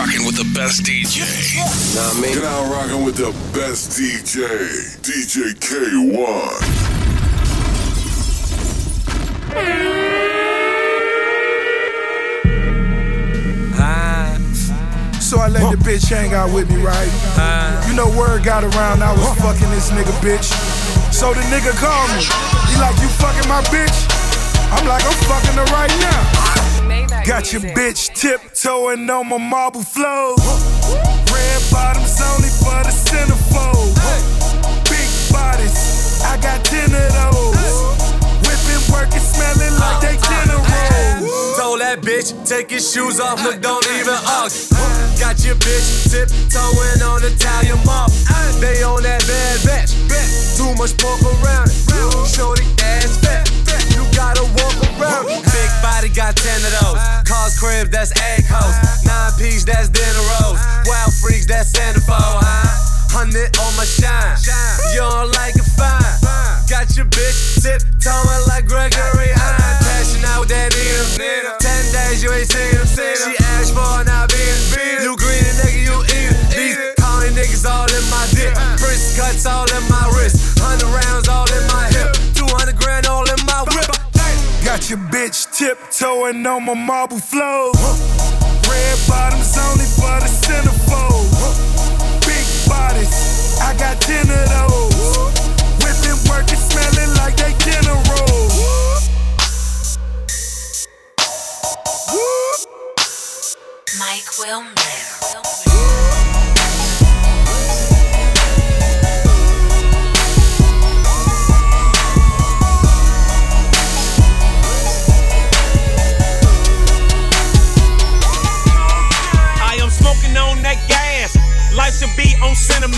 rocking with the best DJ. Nah, me. You're now rocking with the best DJ, DJ Kay-One. So I let the bitch hang out with me, right? You know, word got around I was fucking this nigga bitch. So the nigga called me. He like, you fucking my bitch? I'm like, I'm fucking her right now. Got your bitch tiptoeing on my marble floor. Red bottoms only for the centerfold. Big bodies, I got ten of those. Working, smelling like they uh, dinner uh, uh. rolls. Told that bitch, take your shoes off, look, don't even ask. Got your bitch tiptoeing on Italian mob. They on that bad batch. Too much pork around it. Shorty ass fat. You gotta walk around it. Big body got ten of those. Cars crib, that's egg hoes. Nine piece, that's dinner rolls. Wild freaks, that's centerfold, huh? Hundred on my shine. You don't like it fine. Got your bitch tiptoeing like Gregory Hines. Passion out with that Nina. Ten days you ain't seen him. She asked for an I beat You green and nigga, you eat it. These county niggas all in my dick. Wrist cuts all in my wrist. Hundred rounds all in my hip. Two hundred grand all in my whip. Got your bitch tiptoeing on my marble floor. Red bottoms only for the centerfold. Bodies, I got ten of those. Whipping, working, smelling like they dinner rolls. Mike Wilmer.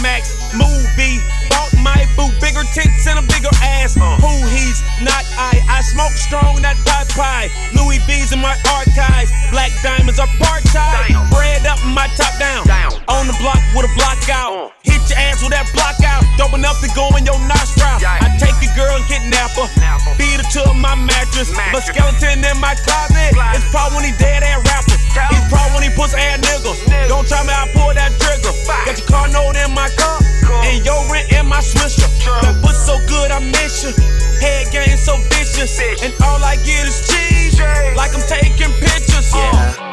Cinemax. Movie. Bought my boo. Bigger tits and a bigger ass. Uh. Who he's not I. I smoke strong, not pie pie. Louis V's in my archives. Black diamonds are part time. Bread up, my top down. On the block with a block out. Uh. Hit your ass with that block out. Dope enough to go in your nostril. I take your girl and kidnap her. Beat her to my mattress. My skeleton in my closet. It's probably when he dead ass rapper. He's probably when he puts ass niggas. Don't try me, I pull that trigger. Got your car note in my car. And your rent in my swisher. That pussy so good, I miss you. Head game so vicious. And all I get is cheese. Like I'm taking pictures. Uh.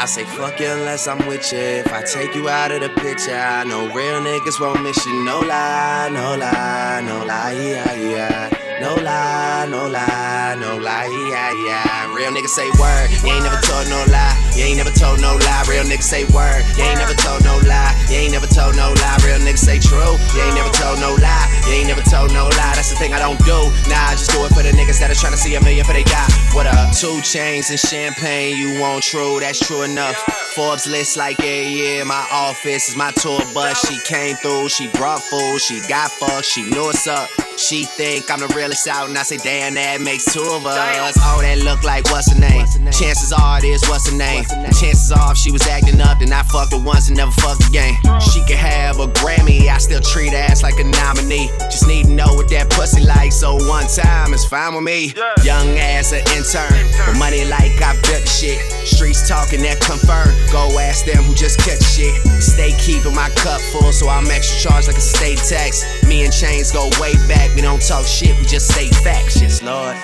I say fuck you unless I'm with you. If I take you out of the picture, I know real niggas won't miss you. No lie, no lie, no lie, yeah, yeah. No lie, no lie, no lie, yeah, yeah. Real niggas say word, you ain't never told no lie. You ain't never told no lie. Real niggas say word, you ain't never told no lie. You ain't never told no lie. Real niggas say true, you ain't never told no lie. You ain't never told no lie. That's the thing I don't do. Nah, I just do it for the niggas that are trying to see a million for they got. What up? Two chains and champagne, you want true, that's true enough. Forbes list like yeah, yeah. My office is my tour bus. She came through, she brought food, she got fucked, she knew what's up. She think I'm the realest out, and I say, damn, that makes two of us. Oh, that look like what's her name? Chances are it is what's her name. Chances are if she was acting up, then I fucked her once and never fucked again. She could have a Grammy, I still treat ass like a nominee. Just need to know what that pussy like, so one time is fine with me. Young ass an intern, but money like I built the shit. Streets talking that confirm. Go ask them who just cut shit. Stay keeping my cup full, so I'm extra charged like a state tax. Me and Chainz go way back. We don't talk shit, we just say facts. Yes, Lord.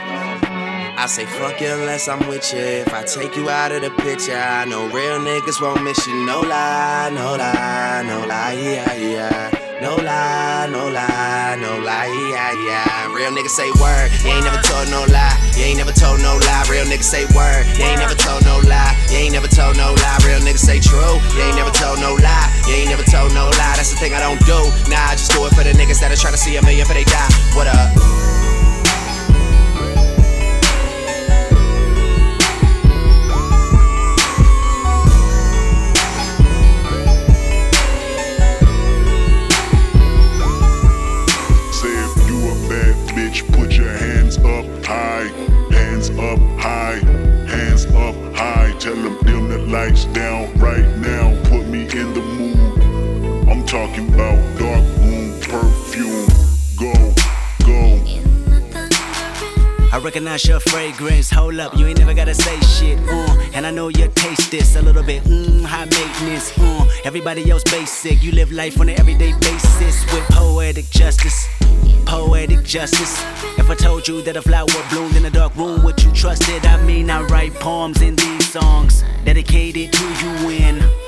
I say fuck you unless I'm with you. If I take you out of the picture, I know real niggas won't miss you. No lie, no lie, no lie, yeah, yeah. No lie, no lie, no lie, yeah, yeah. Real niggas say word, you ain't never told no lie. You ain't never told no lie. Real niggas say word, you ain't never told no lie. You ain't never told no lie. Real niggas say true, you ain't never told no lie. You ain't never told no lie. That's the thing I don't do. Nah, I just do it for the niggas that are trying to see a million for they die. What up? Lights down right now. Put me in the mood. I'm talking about dark room perfume. Go, go. I recognize your fragrance. Hold up, you ain't never gotta say shit. Uh, And I know you taste this a little bit, mmm, high maintenance. Mm. Everybody else basic. You live life on an everyday basis with poetic justice. Poetic justice. If I told you that a flower bloomed in a dark room, would you trust it? I mean, I write poems in these songs dedicated to you when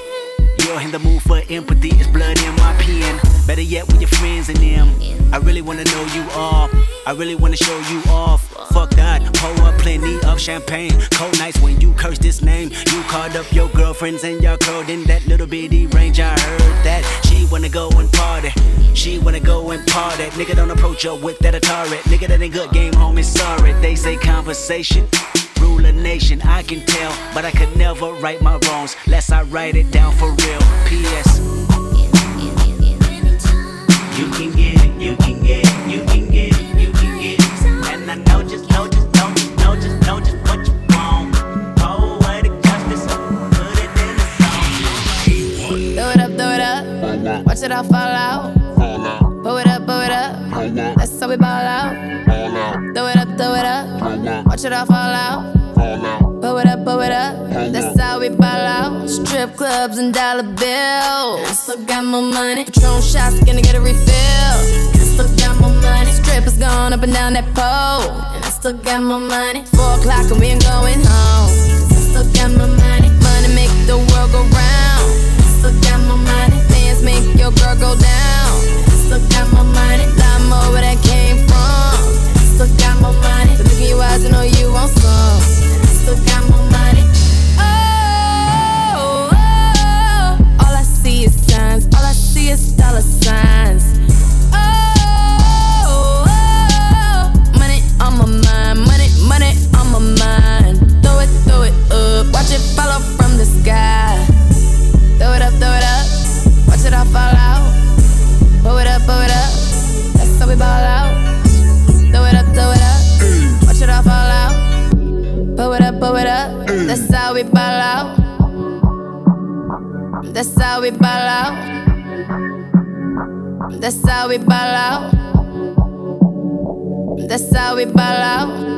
you're in the mood for empathy. It's blood in my pen. Better yet, with your friends and them. I really wanna know you all. I really wanna show you off. Fuck that, pour up plenty of champagne. Cold nights when you curse this name. You called up your girlfriends and y'all curled in that little bitty range. I heard that she wanna go and party. She wanna go and party. Nigga don't approach her with that Atari. Nigga that ain't good game, homie. Sorry, they say conversation rule a nation. I can tell, but I could never right my wrongs. Lest I write it down for real. P.S. You can get it, you can get it, you can get it, you can get it. And I know just, know just, know just, know just, know just what you want. Oh, Poetic justice, put it in the song. Throw it up, throw it up. Uh-huh. Watch it all fall out. Uh-huh. Pull it up, pull it up. Uh-huh. That's how we ball out. Throw it up, throw it up. Watch it all fall out. Clubs and dollar bills. I still got more money. Patron shots, gonna get a refill. I still got more money. Strippers going up and down that pole. And I still got more money. Four o'clock and we ain't going home. I still got more money. Money make the world go round. I still got more money. Fans make your girl go down. I still got more money. Lot more where that came from. I still got more money. But look in your eyes, I know you want some. And I still got more Is dollar signs. Oh, oh, money on my mind. Money, money on my mind. Throw it, throw it up. Watch it follow from the sky. Throw it up, throw it up. Watch it all fall out. Pull it up, pull it up. That's how we ball out. Throw it up, throw it up. Watch it all fall out. Pull it up, pull it up. That's how we ball out. That's how we ball out. That's how we ball out. That's how we ball out.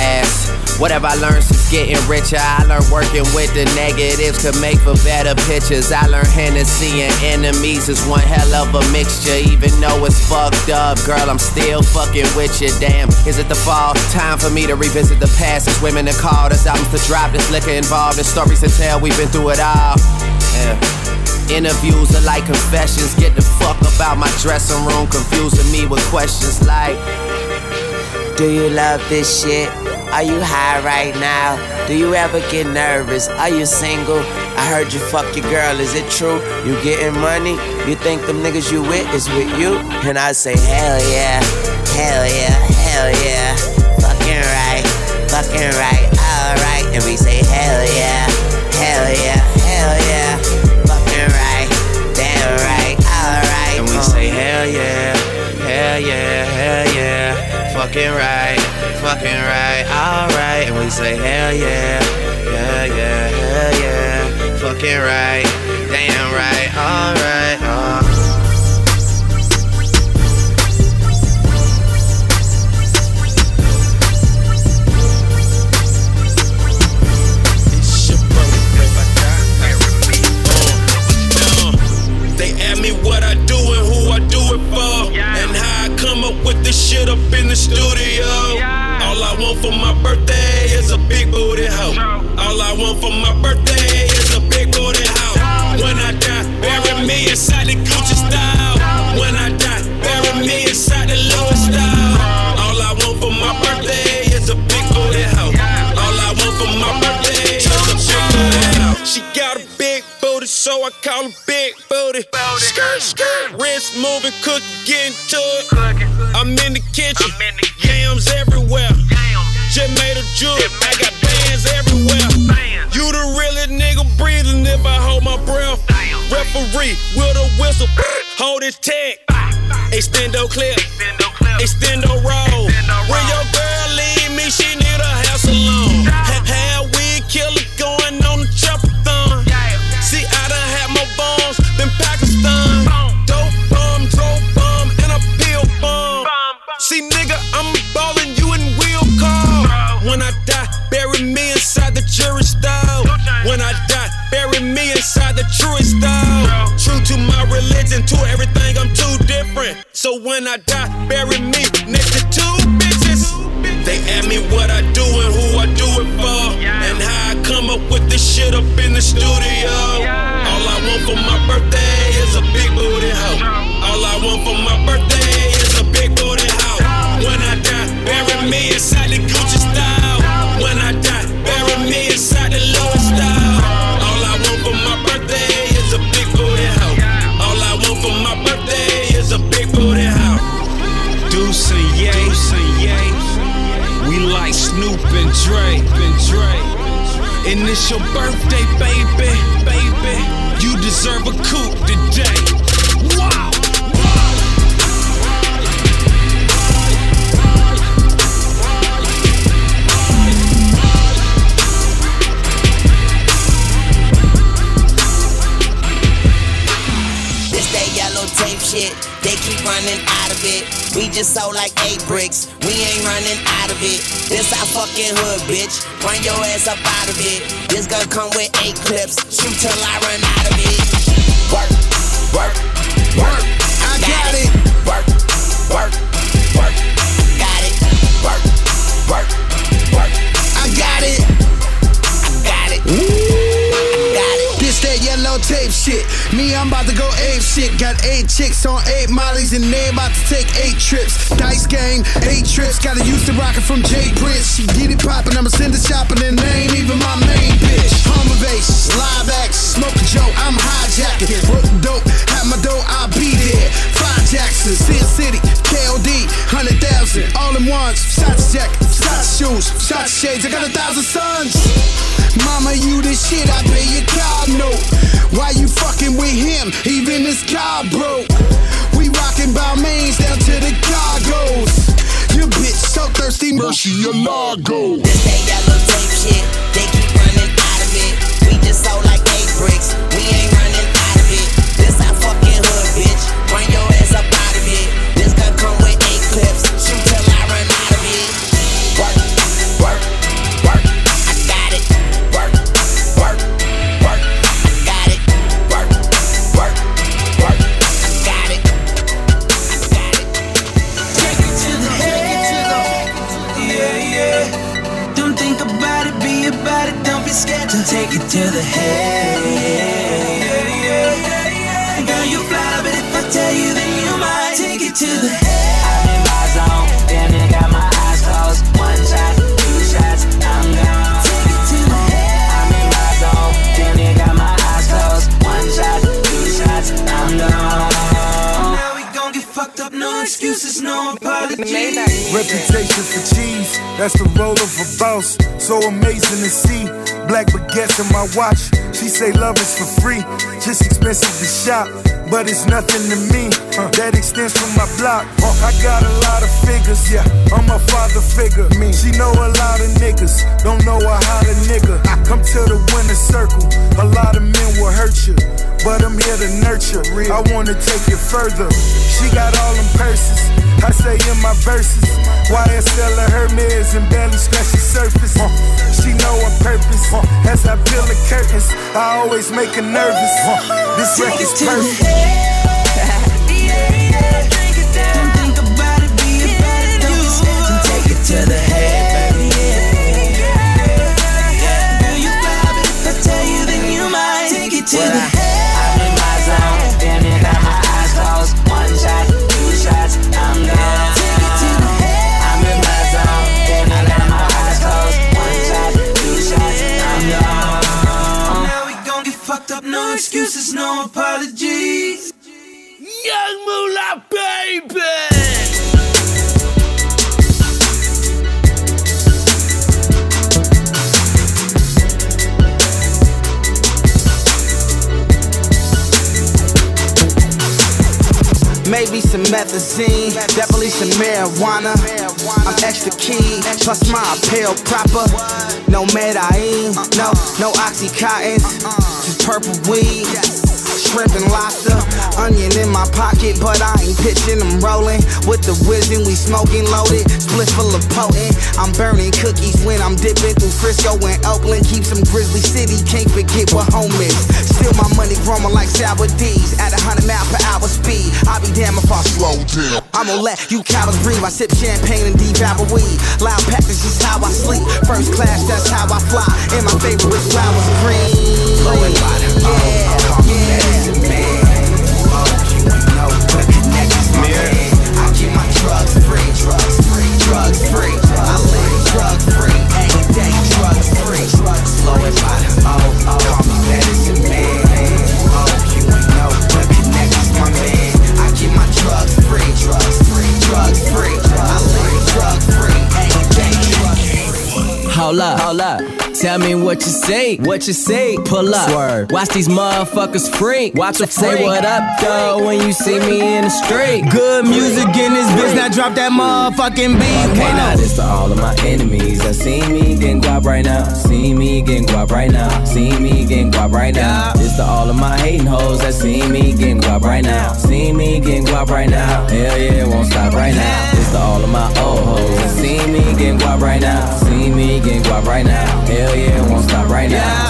asked. Whatever I learned since getting richer, I learned working with the negatives could make for better pictures. I learned Hennessy and enemies is one hell of a mixture, even though it's fucked up. Girl, I'm still fucking with you. Damn, is it the fall? Time for me to revisit the past. It's women that called us albums to drop. There's liquor involved, there's stories to tell. We've been through it all. Yeah. Interviews are like confessions. Get the fuck about my dressing room, confusing me with questions like Do you love this shit? Are you high right now? Do you ever get nervous? Are you single? I heard you fuck your girl, is it true? You getting money? You think them niggas you with is with you? And I say, hell yeah, hell yeah, hell yeah. Fucking right, fucking right, alright. And we say, hell yeah, hell yeah, hell yeah. Fucking right, damn right, alright. And we say, hell yeah, hell yeah, hell yeah. Fucking right, fucking right, alright. And we say, hell yeah, yeah, yeah, hell yeah. Fucking right, damn right, alright, uh. Up in the studio. All I want for my birthday is a big booty hoe. All I want for my birthday is a big booty hoe. When I die, bury me inside the Gucci style. When I die, bury me inside the Louis style. All I want for my birthday is a big booty hoe. All I want for my birthday is a big booty hoe. She got a big booty, so so I call her big booty. Skirt, skirt, wrist moving, cook, getting to it. Referee with a whistle, hold his tag. Extendo clip, extendo roll. To everything, I'm too different. So when I die, bury me next to two bitches. They ask me what I do and who I do it for. And how I come up with this shit up in the studio. All I want for my birthday is a big booty hoe. All I want for my birthday Dre, and it's your birthday, baby, baby. You deserve a coupe today. We just sold like eight bricks, we ain't running out of it. This our fucking hood, bitch. Run your ass up out of it. This gun come with eight clips, shoot till I run out of it. Work, work, work. I got it. Work, work, work. Got it. Work, work. That tape shit. Me, I'm about to go ape shit. Got eight chicks on eight mollies and they about to take eight trips. Dice game, eight trips. Got a Houston rocket from J Prince. She get it poppin', I'ma send it shopping and they ain't even my main bitch. Home ovations, live action, smoke a joke, I'm hijacking. Work dope, have my dough, I'll be there. Five Jackson, Sin City, KOD, hundred thousand, all in ones. Shots jacket, shots shoes, shots shades. I got a thousand sons. Mama, you the shit, I pay your car note. Why you fucking with him? Even his car broke. We rockin' Balmains down to the cargoes. Your bitch so thirsty, mercy, your lago. This that yellow tape shit, they keep running out of it. We just sold like eight bricks, we ain't to the head. Yeah, yeah, yeah. Girl, you fly, but if I tell you, then you might take it to the head. I'm in my zone, damn near got my eyes closed. One shot, two shots, I'm gone. Take it to the head. I'm in my zone, damn near got my eyes closed. One shot, two shots, I'm gone. Now we gon' get fucked up, no excuses, no apologies. Reputation for cheese, that's the role of a boss. So amazing to see. Black baguettes in my watch. She say love is for free, just expensive to shop. But it's nothing to me. Uh, that extends from my block. Uh, I got a lot of figures, yeah. I'm a father figure. Me. She know a lot of niggas, don't know a how to nigga. Come to the winner circle. A lot of men will hurt you, but I'm here to nurture. I wanna take it further. She got all them purses. I say in my verses, YSL or Hermes and barely scratch the surface. Uh, she know her purpose. Uh, as I peel the curtains, I always make her nervous. Uh, this Take it record's perfect. Don't think about it, be about it, don't be scared to take it to the head, baby. Girl, you fly, but if I tell you, then you might take it to the head. Fucked up, no apologies. Young Mula, baby! Maybe some methazine, definitely some marijuana. I'm extra key, plus my appeal proper. No Medine, no, no Oxycontins, purple weed shrimp and lobster. Onion in my pocket, but I ain't pitching, I'm rolling. With the whizzing, we smoking loaded. Split full of potent. I'm burning cookies when I'm dipping through Frisco and Oakland. Keep some Grizzly City, can't forget what home is. Still my money growing like sour D's at a hundred mile per hour speed. I'll be damn if I slow down. I'ma let you cowards breathe. I sip champagne and devour weed. Loud package is how I sleep. First class, that's how I fly. And my favorite flowers green. Blowing. Yeah, yeah. oh, call me medicine man. Tell me what you say, what you say. Pull up, Swerve. watch these motherfuckers freak. Watch them say what up though when you see me in the street. Good music in this bitch, now drop that motherfucking beat. Okay, now this to all of my enemies that uh, see me getting guap right now. See me getting guap right now. See me getting guap right now. This to all of my hating hoes that see me getting guap right now. See me getting guap right now. Hell yeah, won't stop right now. This to all of my old hoes that see me getting guap right now. See me getting guap right now. Hell yeah, won't stop right now.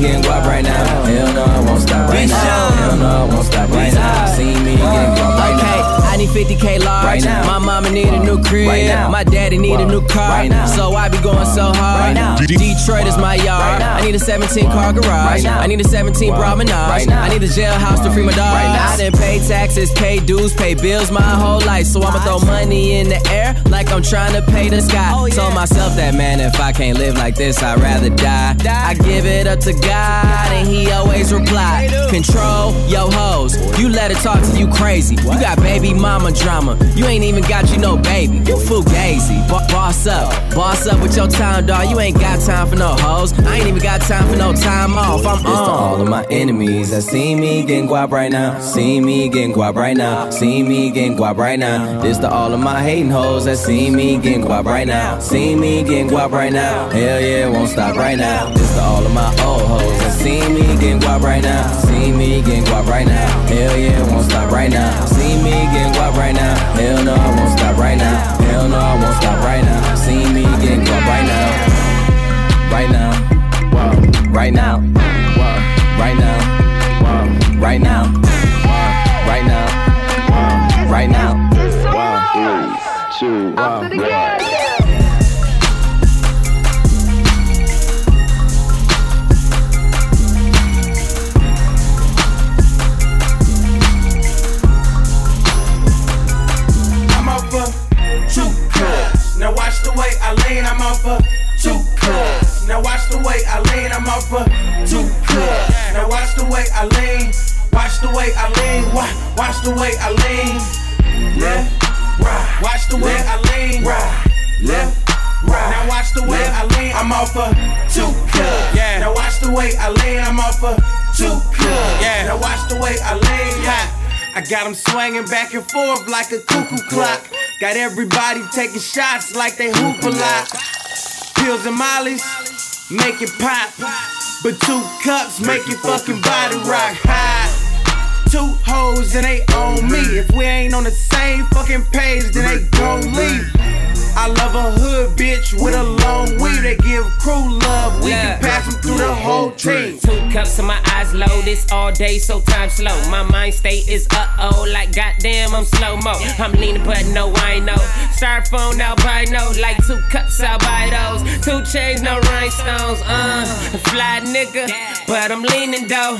Getting guap right now. Hell no, it won't stop right now. Hell no, it won't stop right now. See me getting guap right now. I need 50k large. Right now. My mama need a new crib. Right now. My daddy need a new car. Right now. So I be going so hard. Right now. Detroit is my yard. I need a 17 car garage. Right now. I need a 17 promenade. Right now. I need a jailhouse to free my dog. Right now. I didn't pay taxes, pay dues, pay bills my whole life. So I'ma throw money in the air like I'm trying to pay the sky. Oh, yeah. Told myself that man, if I can't live like this, I'd rather die. I give it up to God, and He always reply. Control yo hoes. You let it talk to you crazy. You got baby mama drama. You ain't even got you no baby. You fugazi. Bo- boss up. Boss up with your time, dog. You ain't got time for no hoes. I ain't even got time for no time off. I'm this on. to all of my enemies that see me getting guap right now. See me getting guap right now. See me getting guap right now. This to all of my hating hoes that see me getting guap right now. See me getting guap right now. Hell yeah, won't stop right now. This to all of my old hoes that see me getting guap right now. See me getting guap right now. Hell yeah, won't stop right now. See me getting guap right now. Hell no, I won't stop right now. Hell no, I won't stop right now. See me getting guap right now. Right now. Whoa. Right now. Whoa. Right now. Whoa. Right now. Whoa. Right now. Whoa. Right now. Whoa. Three, two, one, one. Lean, I'm off for two cups. Now watch the way I lean, I'm off for two cups. Now watch the way I lean, watch the way I lean, watch, watch the way I lean. Left, right. Watch the way I lean, right, left. Right. Now watch the way I lean, I'm off for two cups. Yeah. Now watch the way I lean, I'm off for two cups. Yeah. Now watch the way I lean. I got them swinging back and forth like a cuckoo clock. Got everybody taking shots like they hoop a lot. Pills and mollies, make it pop. But two cups make your fucking body rock high. Two hoes and they on me. If we ain't on the same fucking page, then they gon' leave. I love a hood bitch with a long weave. They give crew love. We yeah. can pass them through the whole team. Two cups and my eyes low. This all day, so time slow. My mind state is uh oh, like goddamn, I'm slow mo. I'm leaning, but no, I know. Styrofoam albino, like two cups, those. Two chains, no rhinestones. Uh, fly nigga, but I'm leaning though.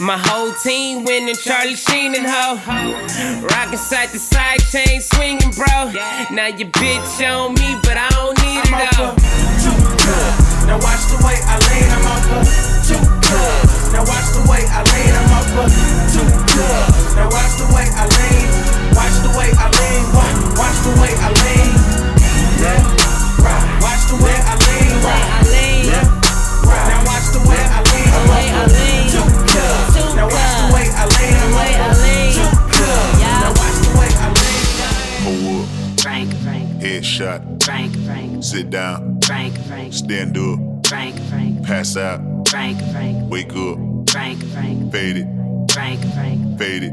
My whole team winning, Charlie Sheen and ho. Rockin' side to side, chain swinging, bro. Now your bitch on me, but I don't need I'm it though. Two cups. Now watch the way I lean, I'm off of two cups. Now watch the way I lean, I'm up a two good. Now watch the way I lean, watch the way I lean, watch, watch the way I lean. Yeah, right. Watch the way I lean, right. Headshot. Frank, Frank, Sit down. Frank, Frank, Stand up. Frank, Frank, Pass out. Frank, Frank, Wake up. Frank, Frank, Fade it. Frank, Frank, Fade it.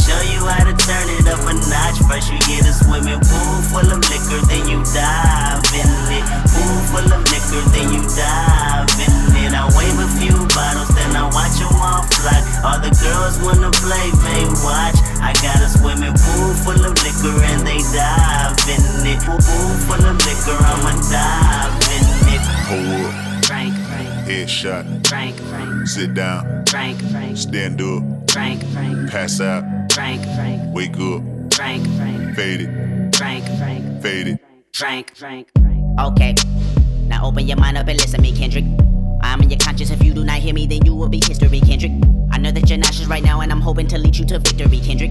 show you how to turn it up a notch. First you get a swimming pool full of liquor, then you dive in it. Pool full of liquor, then you dive in it. I wave a few bottles, then I watch them all fly. All the girls wanna play, they watch. I got a swimming pool full of liquor and they dive in it. Pool full of liquor, I'ma dive in it. Hold up. Frank, Frank, Headshot. Frank, Frank, Sit down. Frank, Frank, Stand up. Frank, Frank, Pass out. Frank, Frank, Wake up. Frank, Frank, Fade it. Frank, Frank, Fade it. Frank, Frank, Frank. Okay, now open your mind up and listen to me, Kendrick. I'm in your conscience. If you do not hear me, then you will be history, Kendrick. I know that you're nauseous right now, and I'm hoping to lead you to victory, Kendrick.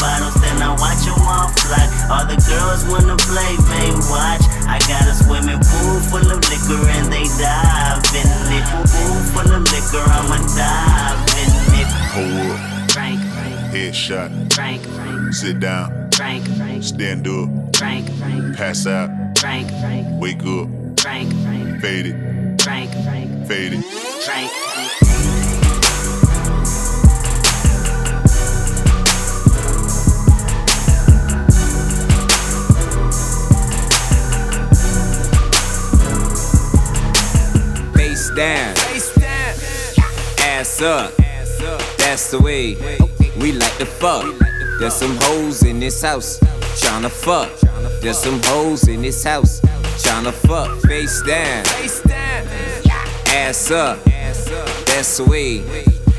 bottles, then I watch them all fly. All the girls wanna play, they watch. I got a swimming pool full of liquor and they dive in it. Pool full of liquor, I'ma dive in it. Hold up. Frank, Headshot. Frank, Sit down. Frank, Stand up. Frank, Pass out. Frank, Wake up. Frank, Frank, Fade it. Frank, Frank, Fade it. Frank, Frank. Down, ass up. That's the way we like to fuck. There's some hoes in this house tryna fuck. There's some hoes in this house tryna fuck. Face down, ass up. That's the way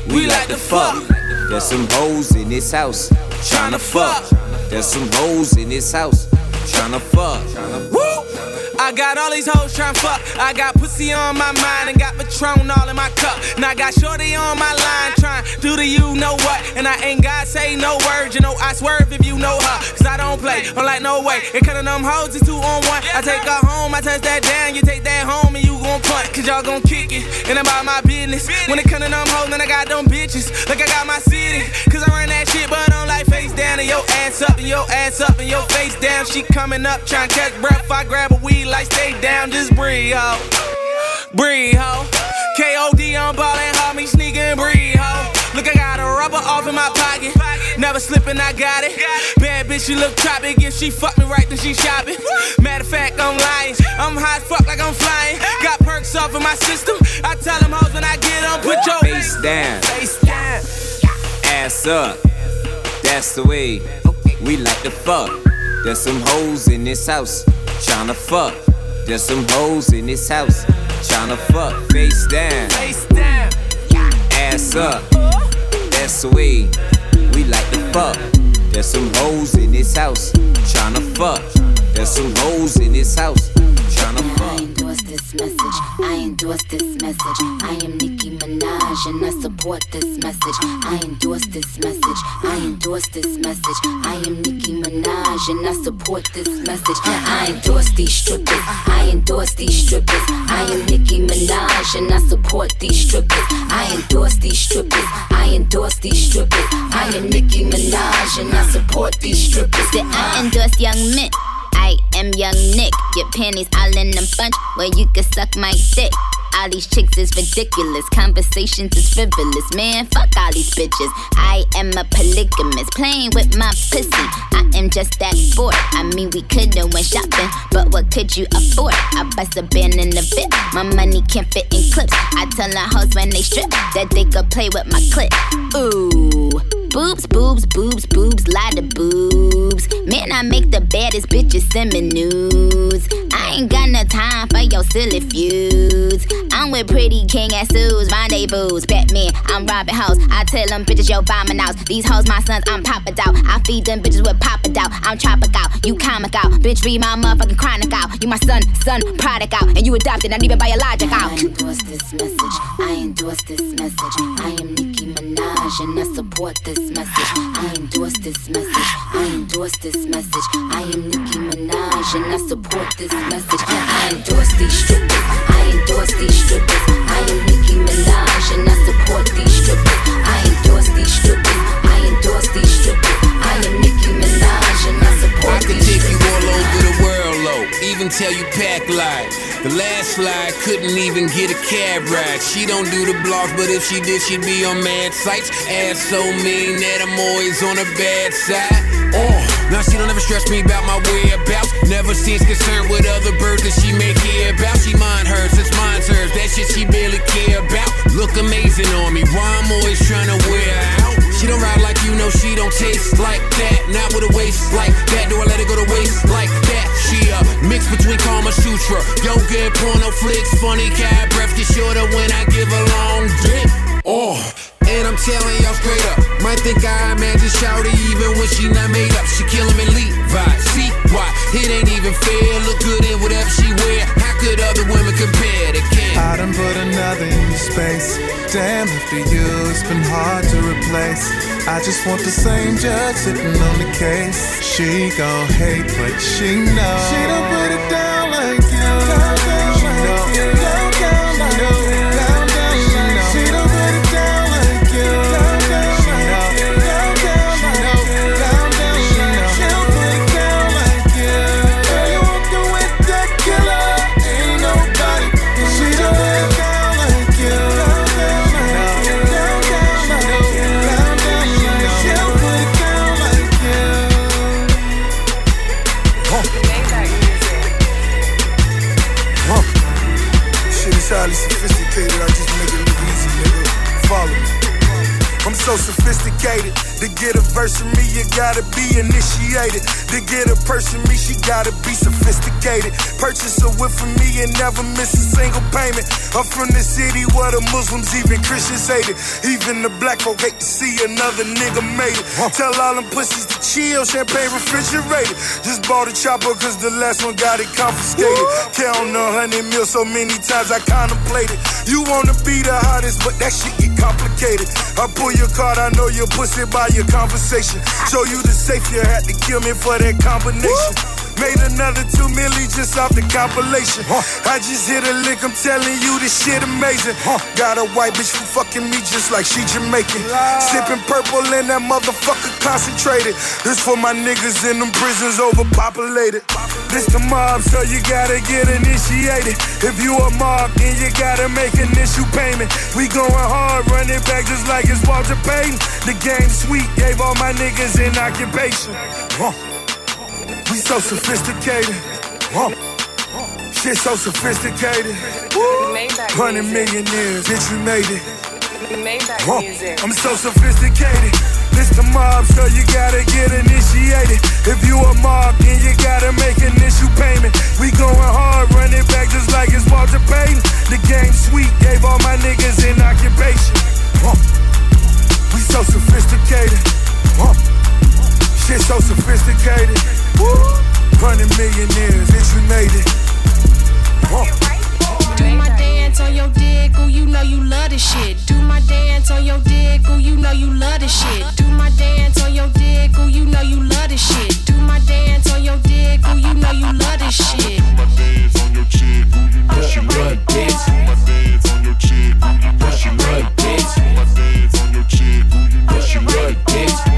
we like to fuck. There's some hoes in this house tryna fuck. There's some hoes in this house tryna fuck. I got all these hoes tryna fuck. I got pussy on my mind and got Patron all in my cup. Now I got Shorty on my line trying do the you know what. And I ain't got say no words, you know I swerve if you know her. Cause I don't play, I'm like no way. And cutting them hoes is two on one. I take her home, I touch that down, you take that home and you gon' punt. Cause y'all gon' kick it. And about my business. When it come to them hoes, then I got them bitches. Like I got my city. Cause I run that shit, but I'm face down and your ass up and your ass up and your face down. She coming up trying to catch breath. I grab a weed like stay down, just breathe, ho. Breathe, ho. KOD on ballin', homie, sneakin' breathe, ho. Look, I got a rubber off in my pocket. Never slippin', I got it. Bad bitch, she look tropic. If she fuck me right, then she shopping. Matter of fact, I'm lying. I'm high as fuck like I'm flying. Got perks off in my system. I tell them hoes when I get on, put your Face down, face down. ass up. That's the way we like to fuck. There's some hoes in this house tryna fuck. There's some hoes in this house tryna fuck. Face down, Face down. ass up. That's the way we like to fuck. There's some hoes in this house tryna fuck. There's some hoes in this house tryna fuck. this message. I endorse this message. I am Nicki Minaj and I support this message. I endorse this message. I endorse this message. I am Nicki Minaj and I support this message. I endorse these strippers. I endorse these strippers. I am Nicki Minaj and I support these strippers. I endorse these strippers. I endorse these strippers. I am Nicki Minaj and I support these strippers. I endorse young men. I am young Nick. Your panties all in a bunch where you can suck my dick. All these chicks is ridiculous. Conversations is frivolous. Man, fuck all these bitches. I am a polygamist. Playing with my pussy. I am just that bored. I mean, we could've went shopping, but what could you afford? I bust a band in the VIP. My money can't fit in clips. I tell the hoes when they strip that they could play with my clip. Ooh. Boobs, boobs, boobs, boobs, lot of boobs. Man, I make the baddest bitches send me nudes. I ain't got no time for your silly feuds. I'm with pretty king and Sue's rendezvous. Batman, I'm robbing hoes. I tell them bitches, yo, buy my house. These hoes, my sons, I'm Papa out. I feed them bitches with Papa out. I'm tropic out, you comic out. Bitch, read my motherfucking chronic out. You my son, son, product out. And you adopted, not even biological out. I endorse this message. I endorse this message. I am Minaj and I support this message. I endorse this message. I endorse this message. I am Nicki Minaj and I support this message. I endorse these strippers. I endorse these strippers. I am Nicki Minaj and I support these strippers. I endorse these strippers. I endorse these strippers. I am Nicki Minaj I support I can take you all over the world, low. Even tell you pack live. The last slide couldn't even get a cab ride. She don't do the blogs, but if she did, she'd be on mad sites. Ass so mean that I'm always on the bad side. Oh, now she don't ever stress me about my whereabouts. Never seems concerned with other birds that she may care about. She mind hers, it's mine's hers. That shit she barely care about. Look amazing on me. Why I'm always trying to wear. She don't ride like you know she don't taste like that. Not with a waist like that. Do I let it go to waste like that? She a mix between Kama Sutra, yoga porno flicks. Funny cat breath get shorter when I give a long dick. Oh. And I'm telling y'all straight up, might think I imagine shouty even when she not made up. She killing me Levi, see why? It ain't even fair. Look good in whatever she wear. How could other women compare? They can't. I done put another in your space. Damn, after you, it's been hard to replace. I just want the same judge sitting on the case. She gon' hate, but she knows. She don't put it down I'm so sophisticated. To get a verse from me, you gotta be initiated. To get a person me, she gotta be sophisticated. Purchase a whip from me and never miss a single payment. I'm from the city where the Muslims, even Christians hate it. Even the black folk hate to see another nigga made it. Tell all them pussies to chill, champagne refrigerated. Just bought a chopper cause the last one got it confiscated. Count a hundred mil so many times I contemplated. You wanna be the hottest, but that shit get complicated. I pull your card, I know your pussy by your conversation. Show you the safe, you had to kill me for that combination. Made another two milli just off the compilation. I just hit a lick, I'm telling you this shit amazing. Got a white bitch for fucking me just like she Jamaican. Sipping purple and that motherfucker concentrated. This for my niggas in them prisons overpopulated. This the mob, so you gotta get initiated. If you a mob, then you gotta make an issue payment. We going hard, running back just like it's Walter Payton. The game sweet, gave all my niggas an occupation. Huh. We so sophisticated. Huh. Shit so sophisticated. Hundred millionaires, bitch, we made it. I'm so sophisticated. This the mob, so you gotta get initiated. If you a mob, then you gotta make an issue payment. We going hard, running back just like it's Walter Payton. The game sweet, gave all my niggas an occupation. We so sophisticated. Shit so sophisticated. Woo! Running millionaires, bitch, we made it. Huh. Do my dance on your dick, ooh, you know you love this shit. Do my dance on your dick, ooh, you know you love this shit. Do my dance on your dick, ooh, you know you love this shit. Do my dance on your dick, ooh, you know you love this shit. Do my dance on your chick, ooh, you know you love this. Do my dance on your chick, ooh, you know you love this. Do my dance on your chick, ooh, you know you love this.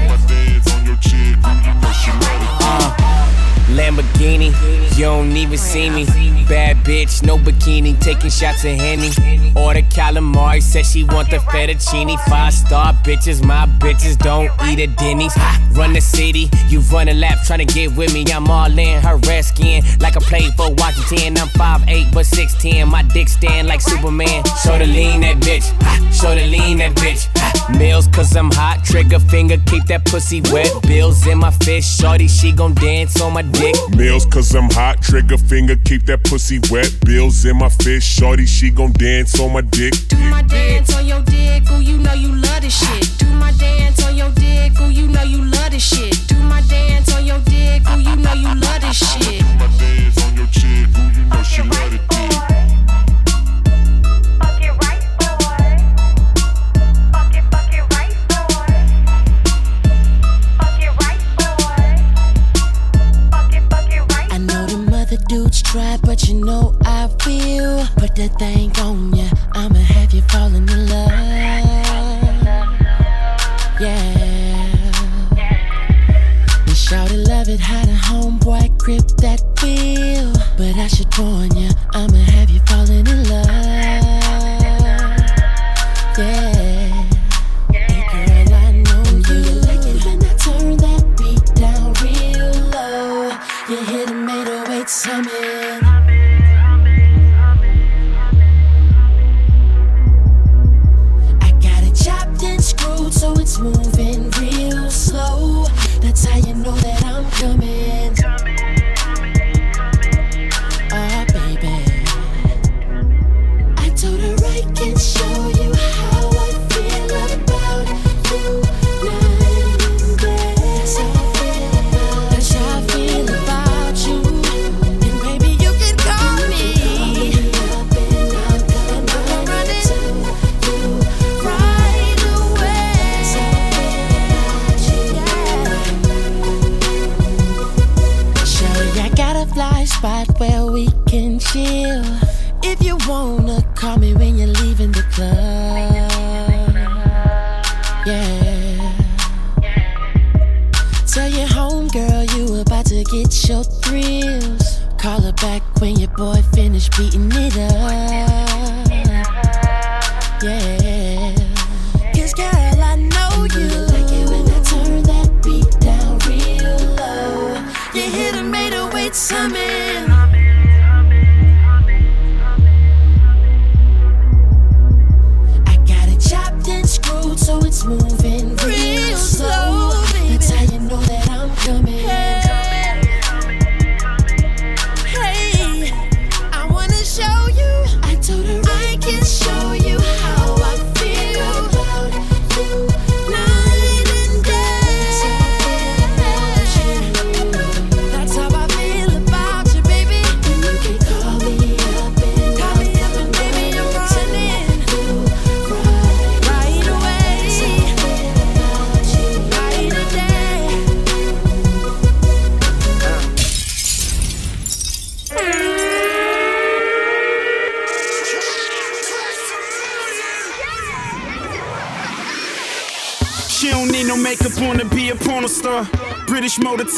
Even see me. Bad bitch, no bikini, taking shots of Henny. Order calamari, said she want the fettuccine. Five star bitches, my bitches don't eat at Denny's. Run the city, you run a lap trying to get with me. I'm all in her red skin, like I played for Washington. I'm 5'8 but 6'10, my dick stand like Superman. Show the lean that bitch, show the lean that bitch. Meals cause I'm hot, trigger finger, keep that pussy wet. Bills in my fist, shorty, she gon' dance on my dick. Meals cause I'm hot, trigger finger, keep that pussy wet. Bills in my fist, shorty, she gon' dance on my dick. Do my dance on your dick, ooh, you know you love this shit. Do my dance on your dick, ooh, you know you love this shit. Do my dance on your dick, ooh, you know you love this shit. Do my dance on your chick, ooh, you know she love it. Try, but you know I will. Put that thing on ya, I'ma have you falling in love. Yeah. And shouty love it how the homeboy grip that feel. But I should warn ya,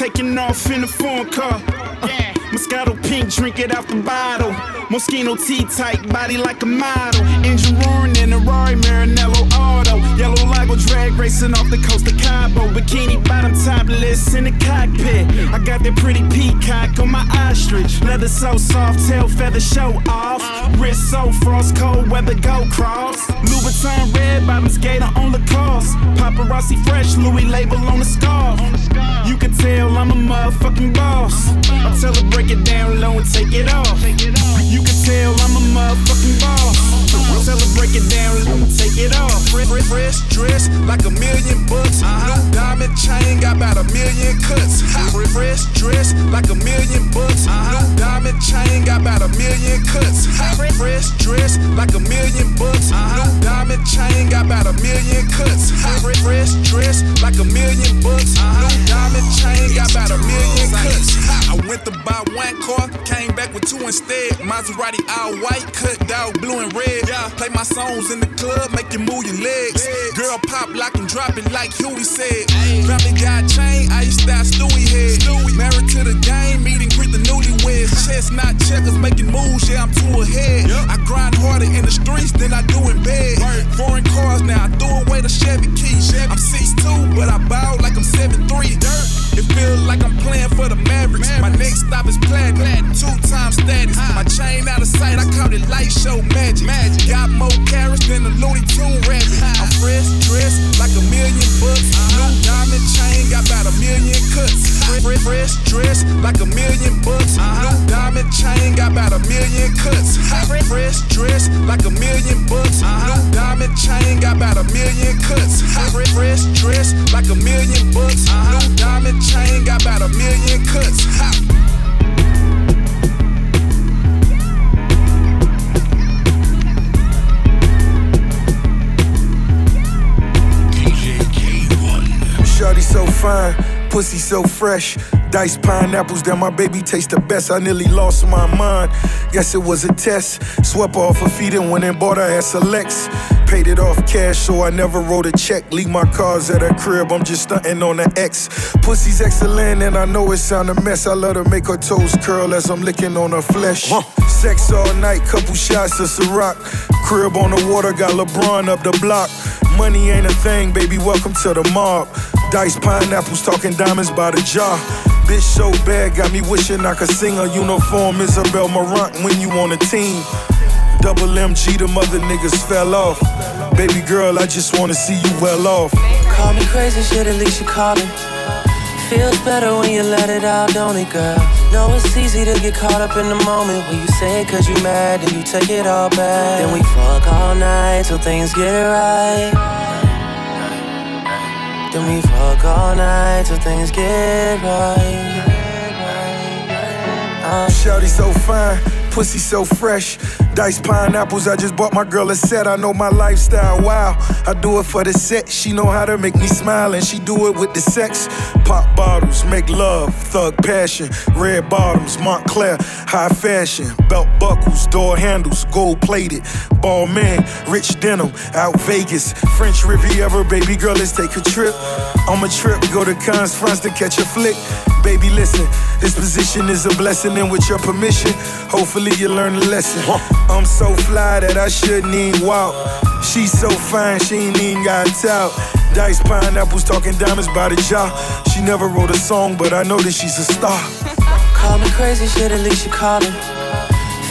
taking off in a foreign car. Uh, Moscato pink, drink it out the bottle. Moschino tea tight, body like a model. Engine roaring in a Rari Maranello auto. Yellow Lago drag racing off the coast of Cabo. Bikini bottom topless in the cockpit. I got that pretty peacock on my ostrich. Leather so soft, tail feather show off. Wrist so frost cold, weather go cross. Louboutin red bottoms gator on the cost. Paparazzi fresh, Louis label on the scarf. You can tell I'm a motherfucking boss. I tell her break it down low and take it off. You can tell I'm a motherfucking boss. Tell her break it down take it off. Fresh, fresh, dress like a million bucks. Uh-huh. New diamond chain got about a million cuts. Fresh dress like a million bucks. Uh-huh. New diamond chain got about a million cuts. Fresh dress like a million bucks. Uh-huh. New diamond chain got about a million cuts. Fresh dress like a million bucks. New diamond chain got about a million cuts. I went to buy one car, came back with two instead. Maserati all white, cut dog blue and red. Yeah. Play my songs in the club, make you move your legs. Girl pop, lock and drop it like Huey said. Family got chain, ice style Stewie head. To Diced pineapples that my baby taste the best. I nearly lost my mind. Guess it was a test. Swept off her feet and went and bought her ass a Lex. Paid it off cash, so I never wrote a check. Leave my cars at her crib, I'm just stunting on the X. Pussy's excellent, and I know it sound a mess. I let her make her toes curl as I'm licking on her flesh. Sex all night, couple shots of Ciroc. Crib on the water, got LeBron up the block. Money ain't a thing, baby, welcome to the mob. Diced pineapples, talking diamonds by the jar. Bitch so bad, got me wishing I could sing a uniform Isabel Marant when you on a team. Double MG, the mother niggas fell off. Baby girl, I just wanna see you well off. Call me crazy, shit, at least you callin'. Feels better when you let it out, don't it, girl? Know it's easy to get caught up in the moment when you say it cause you mad and you take it all back. Then we fuck all night till things get right. Then we fuck all night till things get right. Uh. Shawty so fine, pussy so fresh. Diced pineapples, I just bought my girl a set. I know my lifestyle, wow. I do it for the set. She know how to make me smile, and she do it with the sex. Pop bottles, make love, thug passion. Red bottoms, Moncler, high fashion. Belt buckles, door handles, gold plated. Ball man, rich denim, out Vegas. French Riviera, baby girl, let's take a trip. On my trip, go to Cannes, France to catch a flick. Baby, listen, this position is a blessing, and with your permission, hopefully you learn a lesson. I'm so fly that I shouldn't even walk. She's so fine, she ain't even got tout. Dice pineapples, talking diamonds by the jar. She never wrote a song, but I know that she's a star. Call me crazy, shit, at least you callin'.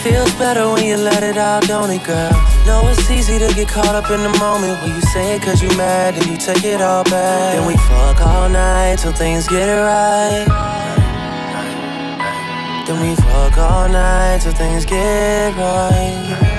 Feels better when you let it out, don't it, girl? Know it's easy to get caught up in the moment when you say it cause you mad and you take it all back. Then we fuck all night till things get right. Then we fuck all night till things get right.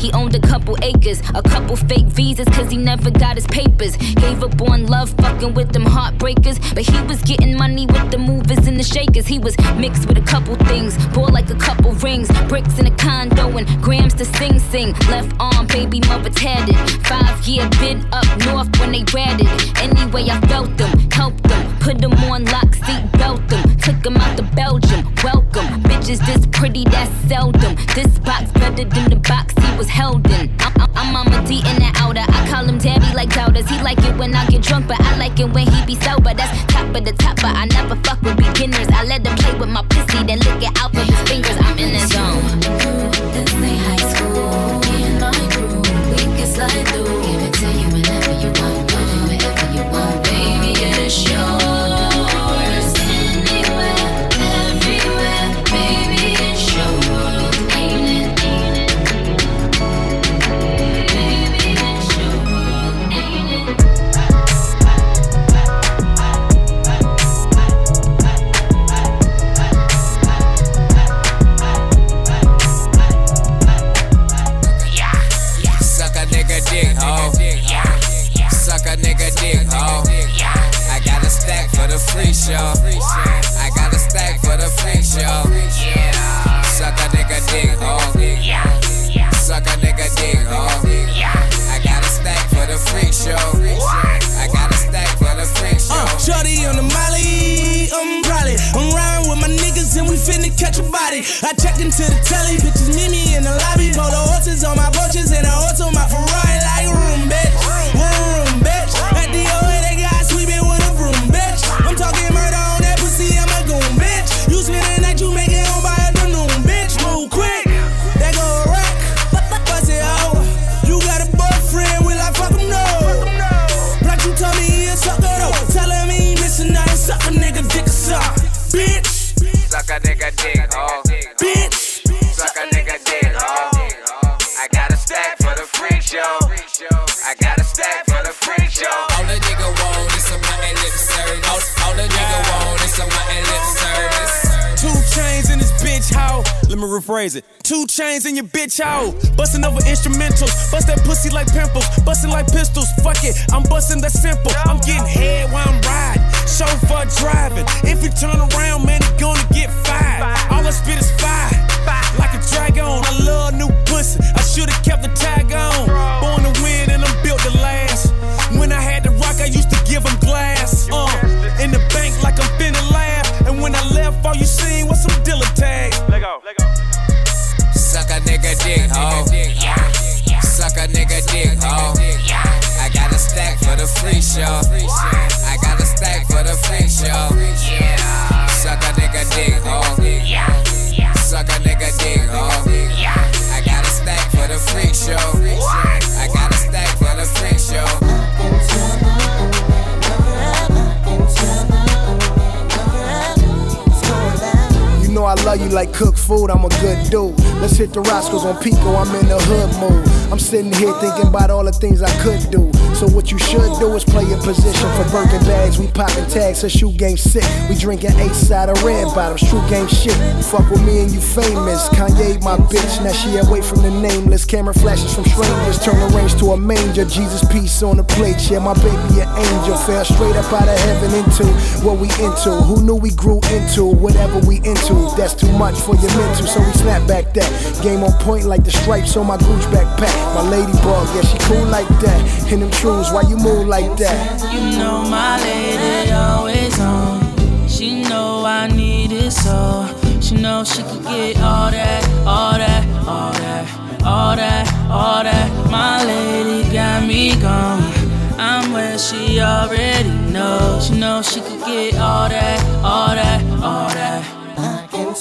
He owned a couple acres, a couple fake visas, cause he never got his papers. Gave up on love, fucking with them heartbreakers. But he was getting money with the movers and the shakers. He was mixed with a couple things, bought like a couple rings, bricks in a condo, and grams to sing sing. Left arm, baby mother tatted. Five year bid up north when they ratted. Anyway, I felt them, helped them, put them on lock, seat belt them, took them out to Belgium. Welcome, bitches this pretty, that's seldom. This box better than the box was held in. I'm, Mama D in the outer. I call him daddy like doubters. He like it when I get drunk, but I like it when he be sober. That's top of the top, but I never fuck with beginners. I let him play with my pussy, then lick it me rephrase it. Two chains in your bitch hoe. Busting over instrumentals. Bust that pussy like pimples. Busting like pistols. Fuck it, I'm busting that simple. I'm getting head while I'm riding. Chauffeur driving. If you turn around, man, he gonna get fired. All I spit is fire. Like a dragon. I love new pussy. I should've kept the tag on. Born to win and I'm built to last. When I had to rock, I used to give them glass. Uh, in the bank like I'm finna laugh. And when I left, all you some dealer tags. Let go, let go. Suck a nigga dick, ho. Suck a nigga dick, ho. I got a stack for the free show. I got a stack for the free show. Suck a nigga dick, ho. Suck a nigga dick, ho. I got a stack for the free show. I got a stack for the free show. I love you like cooked food, I'm a good dude. Let's hit the Roscoe's on Pico, I'm in the hood mood. I'm sitting here thinking about all the things I could do. So what you should do is play your position for Birkin bags. We popping tags, her shoe game sick. We drinking eight side of red bottoms, true game shit. Fuck with me and you famous. Kanye my bitch, now she away from the nameless. Camera flashes from strangers, turn the range to a manger. Jesus peace on the plate, yeah, my baby an angel. Fell straight up out of heaven into what we into. Who knew we grew into whatever we into? That's too much for your mental, so we snap back that. Game on point like the stripes on my Gucci backpack. My ladybug, yeah, she cool like that. In them trues, why you move like that? You know my lady always on. She know I need it so. She know she can get all that, all that, all that, all that, all that. My lady got me gone. I'm where she already knows. She know she could get all that, all that, all that. I can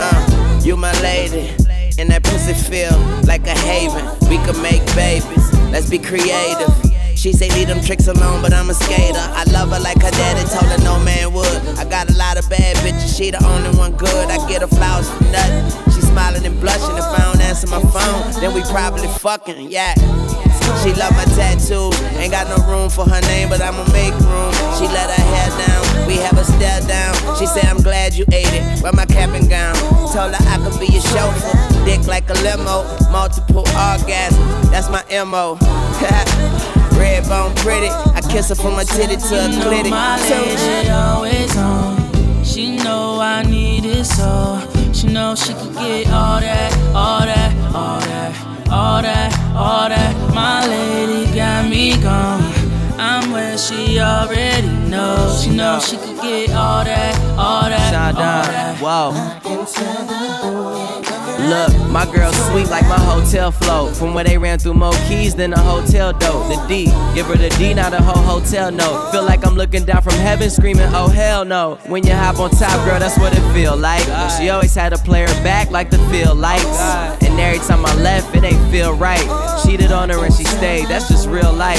Uh, you my lady, and that pussy feel like a haven. We could make babies, let's be creative. She say leave them tricks alone, but I'm a skater. I love her like her daddy told her no man would. I got a lot of bad bitches, she the only one good. I get her flowers for nothing. She smiling and blushing if I don't answer my phone. Then we probably fucking, yeah. She love my tattoos, ain't got no room for her name, but I'ma make room. She let her hair down, we have a stare down. She said, I'm glad you ate it, wear my cap and gown. Told her I could be your chauffeur, dick like a limo, multiple orgasms, that's my MO. Red bone pretty, I kiss her from my titty to a You know clitty. my lady always on. She know I need it so. She know she can get all that, all that, all that, all that, all that. My lady got me gone. I'm where she already knows. She know she could get all that, all that, all that. Whoa. Look, my girl sweet like my hotel float. From where they ran through more keys than a hotel dope. The D, give her the D, not a whole hotel note. Feel like I'm looking down from heaven screaming, oh hell no. When you hop on top, girl, that's what it feel like. She always had to play her back like the feel lights. And every time I left, it ain't feel right. Cheated on her and she stayed, that's just real life.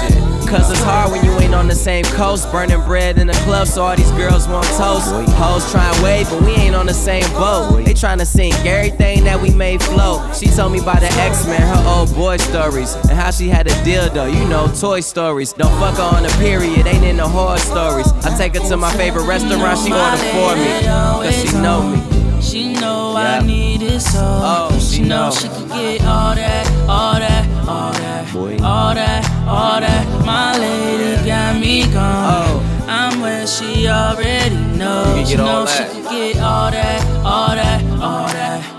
Shit. Cause it's hard when you ain't on the same coast. Burning bread in the club, so all these girls want toast. Hoes try and wave, but we ain't on the same boat. They tryna sink everything that we made float. She told me about the X-Men, her old boy stories, and how she had a dildo, you know, Toy Stories. Don't fuck her on a period, ain't in the horror stories. I take her to my favorite restaurant, she order for me. Cause she know me. She know I need it so. Oh, she know know. she could get all that, all that, all that, all that, all that. My lady got me gone. Oh. I'm where she already knows. You can get she all know she that. could get all that, all that, all that.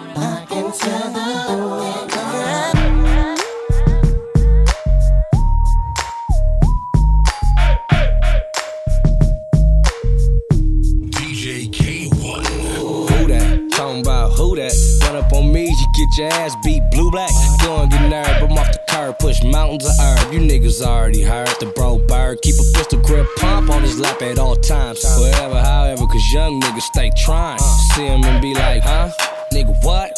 DJ Kay-One. Who that? Talking about who that? Run up on me, you get your ass beat blue black. Go and get nerve, I'm off the curb, push mountains of herb. You niggas already heard the bro bird. Keep a pistol grip pump on his lap at all times. Wherever, however, cause young niggas stay trying. See him and be like, huh? Nigga, what?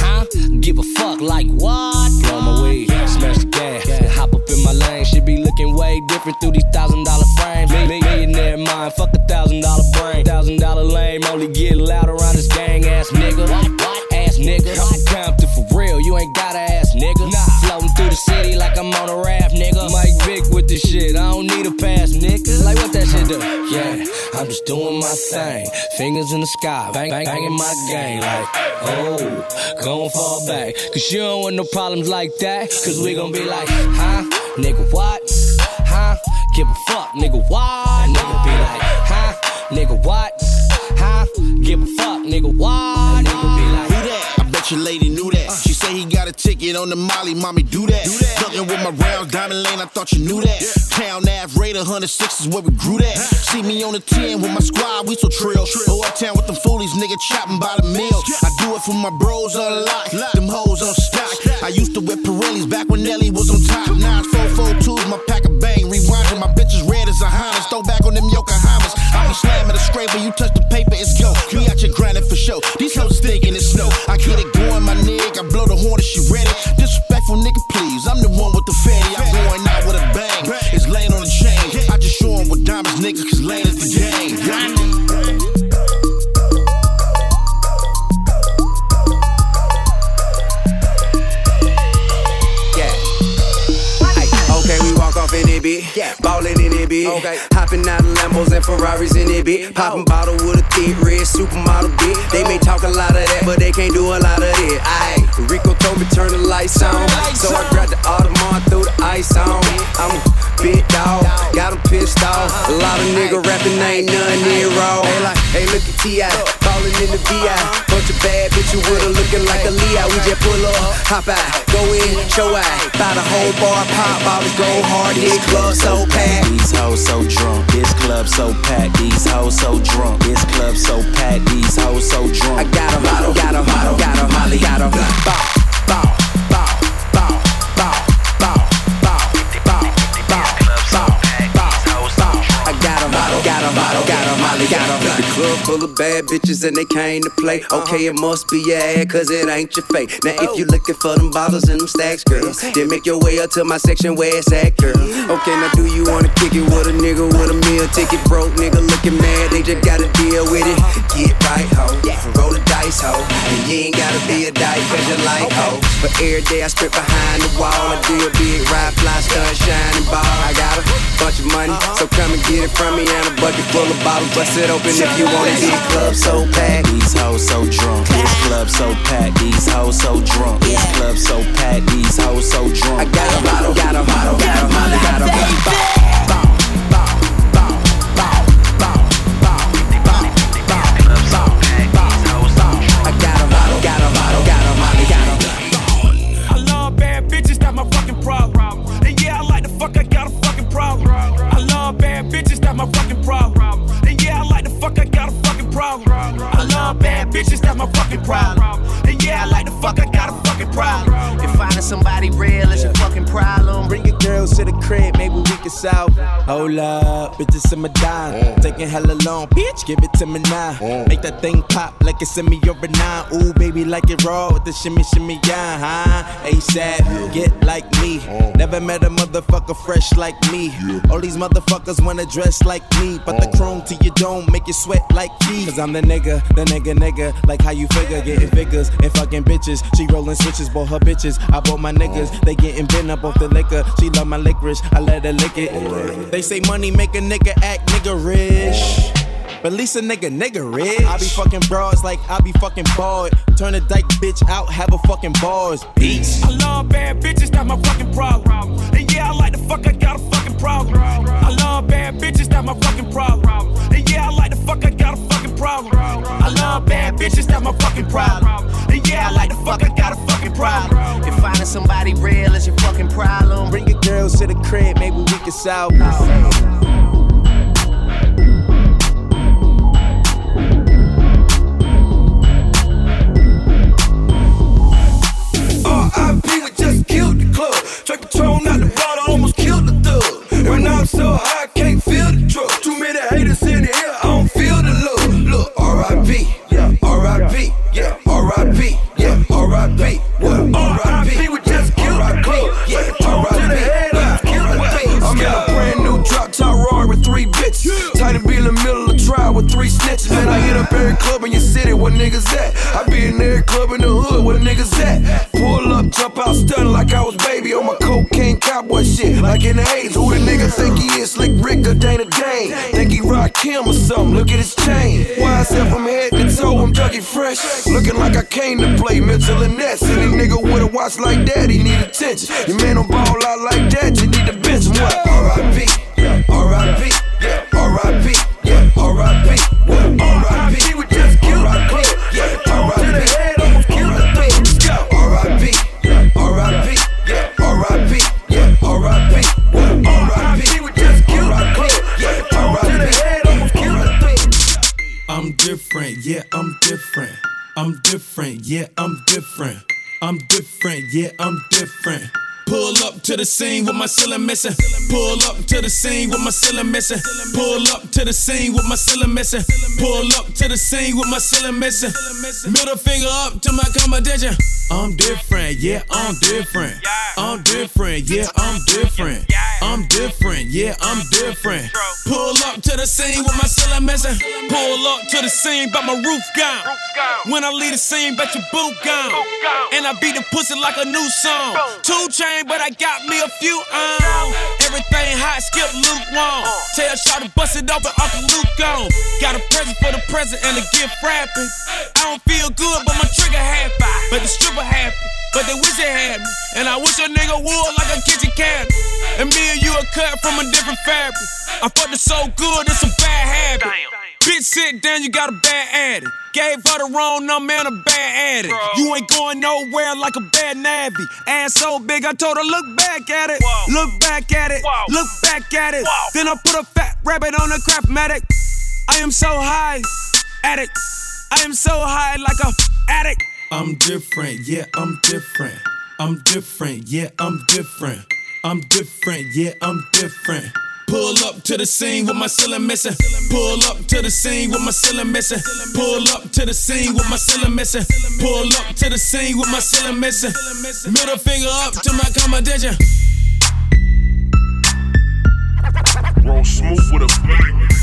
Huh? Give a fuck like what? Blow my weed, smash the gas, and hop up in my lane. Should be looking way different through these thousand dollar frames. Me, millionaire mind, fuck a thousand dollar brain. Thousand dollar lame, only get loud around this gang ass nigga. What? Ass nigga. Compton for real, you ain't got a ass nigga. Nah. Floating through the city like I'm on a raft, nigga. Mike Vick with the shit, I don't need a pass, nigga. Like what that shit do? Yeah, I'm just doing my thing. Fingers in the sky, bang, bang, banging my game. Like, oh, gon' fall back. Cause you don't want no problems like that. Cause we gon' be like, huh? Nigga, what? Huh? Give a fuck, nigga, what? Nigga be like, huh? Nigga, what? Huh? Give a fuck, nigga, what? Nigga be like, Who that? I bet your lady he got a ticket on the Molly, mommy, do that. Do that. Ducking with my rounds, diamond lane, I thought you knew that. Town Ave, Raider, 106 is where we grew that. See me on the 10 with my squad, we so trill. Go uptown with them foolies, nigga, chopping by the mill. I do it for my bros on lock, them hoes on stock. I used to whip Pirellis back when Nelly was on top. Nines, 442s, my pack of bang, rewinding. My bitches red as a Honda, throw back on them Yokohamas. I'm a slam at a scrape, when you touch the paper, it's go. We out here grinding for show. These hoes thinking it's snow. I get it Okay. Hopping out of Lambos and Ferraris in it, bitch. Popping bottle with a thick red supermodel, bitch. They may talk a lot of that, but they can't do a lot of it. Aye. Rico told me turn the lights on. So I grabbed the Audemars, threw the ice on. I'm a big dog, got 'em pissed off. A lot of nigga rapping ain't none near raw. Hey, like, hey, look at T.I. Ballin' in the VI. Bunch of bad bitches with her looking like a Leo. We just pull up, hop out, go in, show out. Buy the whole bar, pop bottles, go hard, this club so packed. These hoes so drunk, this club so packed. These hoes so drunk, this club so packed. These hoes so drunk. I got got 'em, got 'em, got 'em, Molly, got 'em bottle got 'em, got 'em, got 'em, Molly, got 'em. The club full of bad bitches and they came to play. Uh-huh. Okay, it must be your ad, cause it ain't your fate. Now, if oh. you looking for them bottles and them stacks, girl, then make your way up to my section where it's at, girl. Okay, now do you wanna kick it with a nigga with a meal ticket? Broke nigga looking mad, they just gotta deal with it. Uh-huh. Get right, ho. Roll the dice, ho. And you ain't gotta be a dyke, cause you're like, ho. But every day I strip behind the wall. I do a big ride, fly, stunt, shining ball. I got a bunch of money, uh-huh. so come and get it from me. And a bucket full of bottles, bust it open if you want it. This club so packed. These hoes so drunk, this club so packed. These hoes so drunk, this club so packed. These hoes so drunk. I got got 'em, got got 'em, got 'em, got 'em, got 'em. I hablar up, bitches in my dime. Taking hella long, bitch, give it to me now. Make that thing pop like it's in me over nine. Ooh, baby, like it raw with the shimmy, shimmy, yeah, huh? ASAP, get like me. Never met a motherfucker fresh like me. All these motherfuckers wanna dress like me. But the chrome to your dome make you sweat like me. Cause I'm the nigga, the nigga, nigga. Like how you figure, getting figures and fucking bitches. She rolling switches, bought her bitches. I bought my niggas, they getting bent up off the liquor. She love my licorice, I let her lick it. They say money make a nigga act nigga rich. But at least a nigga, nigga rich. I be fucking broads like I be fucking bored. Turn a dyke bitch out, have a fucking bars. Beats. I love bad bitches, that's my fucking problem. And yeah, I like the fuck, I got a fucking problem. I love bad bitches, that's my fucking problem. And yeah, I like the fuck, I got a fucking problem. I love bad bitches, that's my fucking problem. And yeah, I like the fuck, I got a fucking problem. if finding somebody real is your fucking problem, Bring your girls to the crib, maybe we can solve. killed the club. Drake Patron out the bottle, almost killed the thug. When I'm so high, I can't feel the truck. Too many haters in here, I don't feel the love. Look, R.I.P. Yeah, R.I.P. Yeah, R.I.P. Yeah, R.I.P. What? R.I.P. We just killed the club. Yeah, R.I.P. I'm in a brand new drop top roaring with three bitches. Titan be in the middle of trial with three snitches. And I hit up every club in your city, where niggas at? I be in every club in the hood, where niggas at? Cowboy shit. Like in the 80s, who the nigga think he is? Slick Rick or Dana Dane? Think he rock him or something? Look at his chain. Why I said from head to toe, I'm Dougie Fresh. Looking like I came to play Mitchell and Ness. Any nigga with a watch like that, he need attention. Your man don't ball out like that, you I'm different, yeah, I'm different. I'm different, yeah, I'm different. Pull up to the scene with my ceiling missing. Pull up to the scene with my ceiling missing. Pull up to the scene with my ceiling missing. Pull up to the scene with my ceiling missing. Middle finger up to my competition. I'm different, yeah, I'm different. I'm different, yeah, I'm different. I'm different, yeah, I'm different. Pull up to the scene with my ceiling missing. Pull up to the scene, but my roof gone. When I leave the scene, bet your boot gone. And I beat the pussy like a new song. Two chain, but I got me a few on. Everything hot, skip lukewarm. Tell Shaw to bust it open, Uncle Luke gone. Got a present for the present and a gift wrapping. I don't feel good, but my trigger happy. But the stripper happy. But they wish they had me. And I wish a nigga would like a kitchen cabinet. And me and you are cut from a different fabric. I fucked it so good, it's a bad habit. Bitch, sit down, you got a bad addict. Gave her the wrong number and a bad addict. You ain't going nowhere like a bad nabby. Ass so big, I told her, look back at it. Look back at it. Look back at it. Then I put a fat rabbit on a craftmatic. I am so high, addict. I am so high like a addict. I'm different, yeah, I'm different. I'm different, yeah, I'm different. I'm different, yeah, I'm different. Pull up to the scene with my ceiling missing. Pull up to the scene with my ceiling missing. Pull up to the scene with my ceiling missing. Pull up to the scene with my ceiling missing. Middle finger up to my competition. Roll smooth with a bang.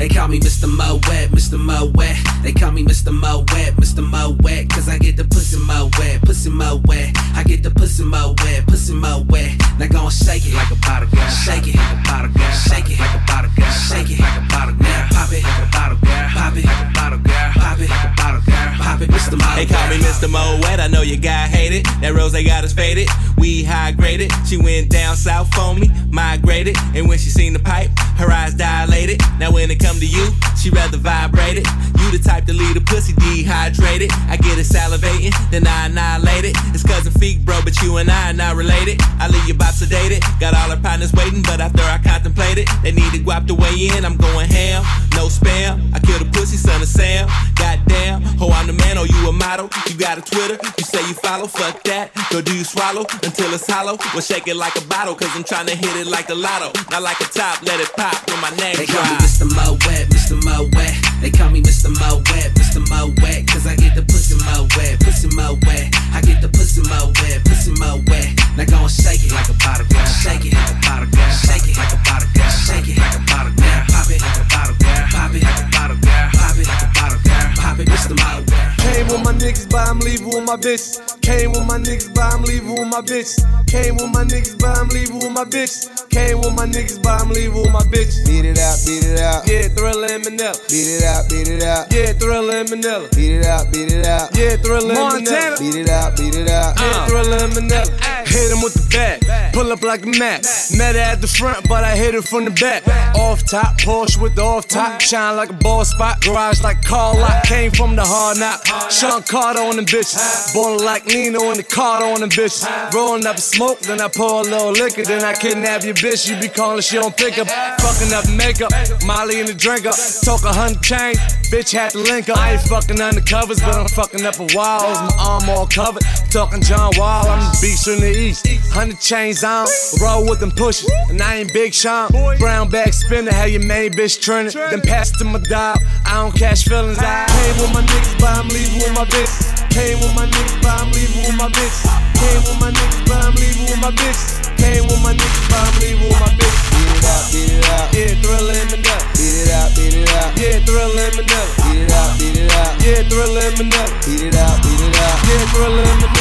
They call me Mr. Mo Wet, Mr. Mo Wet. They call me Mr. Mo Wet, Mr. Mo Wet. Cause I get the pussy mo wet, pussy mo wet. I get the pussy mo wet, pussy mo wet. Now go and shake it like a bottle girl. Shake it like a bottle girl. Shake it like a bottle girl. Shake it like a bottle girl. Now Pop it like a bottle girl. Pop it like a bottle girl. Pop it like a bottle girl. Pop it, Mr. Mo They call me Mr. Mo Wet. I know your guy hate it. That rose they got us faded. We high graded. She went down south for me, migrated. And when she seen the pipe, her eyes dilated. Now when it come to you, she rather vibrate it. You the type to leave a pussy dehydrated. I get it salivating, then I annihilate it. It's cousin feet, bro, but you and I are not related. I leave your bop sedated. Got all her partners waiting, but after I contemplate it, they need to guap the way in. I'm going ham, no spam. I kill the pussy, son of Sam. Goddamn, ho, I'm the man, oh, you a model. You got a Twitter, you say you follow, fuck that. Go do you swallow until it's hollow? Well, shake it like a bottle, cause I'm trying to hit it like the lotto. Not like a top, let it pop when my name They call me. Mr. Mo Wet, Mr. Mo Wet. They call me Mr. Mo Wet, Mr. Mo Wet. Cause I get the pussy mo wet, pussy mo wet. I get the pussy mo wet, pussy mo wet. Now go and shake it like a bottle girl. Shake it like a bottle girl. Shake it like a bottle girl. Shake it like a bottle girl. Pop it like a bottle girl. Pop it like a bottle girl. Pop it like a bottle girl. Pop it, Mr. Mo Wet. Came with my niggas, but I'm leaving with my bitch. Came with my niggas, but I'm leaving with my bitch. Came with my niggas, but I'm leaving with my bitch. Came with my niggas, but I'm leaving with my bitches. Beat it out, beat it out. Yeah, Thriller and Manila. Beat it out, beat it out. Yeah, Thriller and Manila. Beat it out, beat it out. Yeah, Thriller and Montana. Manila. Beat it out, beat it out. Yeah, uh. Thriller and Manila. Hit him with the bat. Pull up like a Mac. Met her at the front, but I hit her from the back. Off top, Porsche with the off top. Shine like a ball spot. Garage like car lot. Came from the hard knock. Sean Carter on them bitches. Ballin' like Nino in the Carter on them bitches. Rolling up smoke, then I pour a little liquor. Then I kidnap your bitch. You be calling, she don't pick up. Fucking up makeup. Molly in the drinker. Talk a hundred chains. Bitch had to link up. I ain't fucking undercovers, but I'm fucking up a walls. My arm all covered. Talking John Wall, I'm the beast in the east. Hundred chains on, roll with them pushers, and I ain't Big Sean. Brown bag spinner, have your main bitch trending. Then pass to my dog, I don't catch feelings. I came with my niggas, but I'm leaving with my bitches. Came with my niggas, but I'm leaving with my bitches. Came with my niggas, but I'm leaving with my bitches. Came with my niggas, but I'm leaving with my bitches. Beat it out, beat it out. Yeah, Thriller and Manila. Beat it out, beat it out. Yeah, Thriller and Manila. Beat it out, beat it out. Yeah, Thriller and Manila. Beat it out, beat it out. Yeah, Thriller and Manila.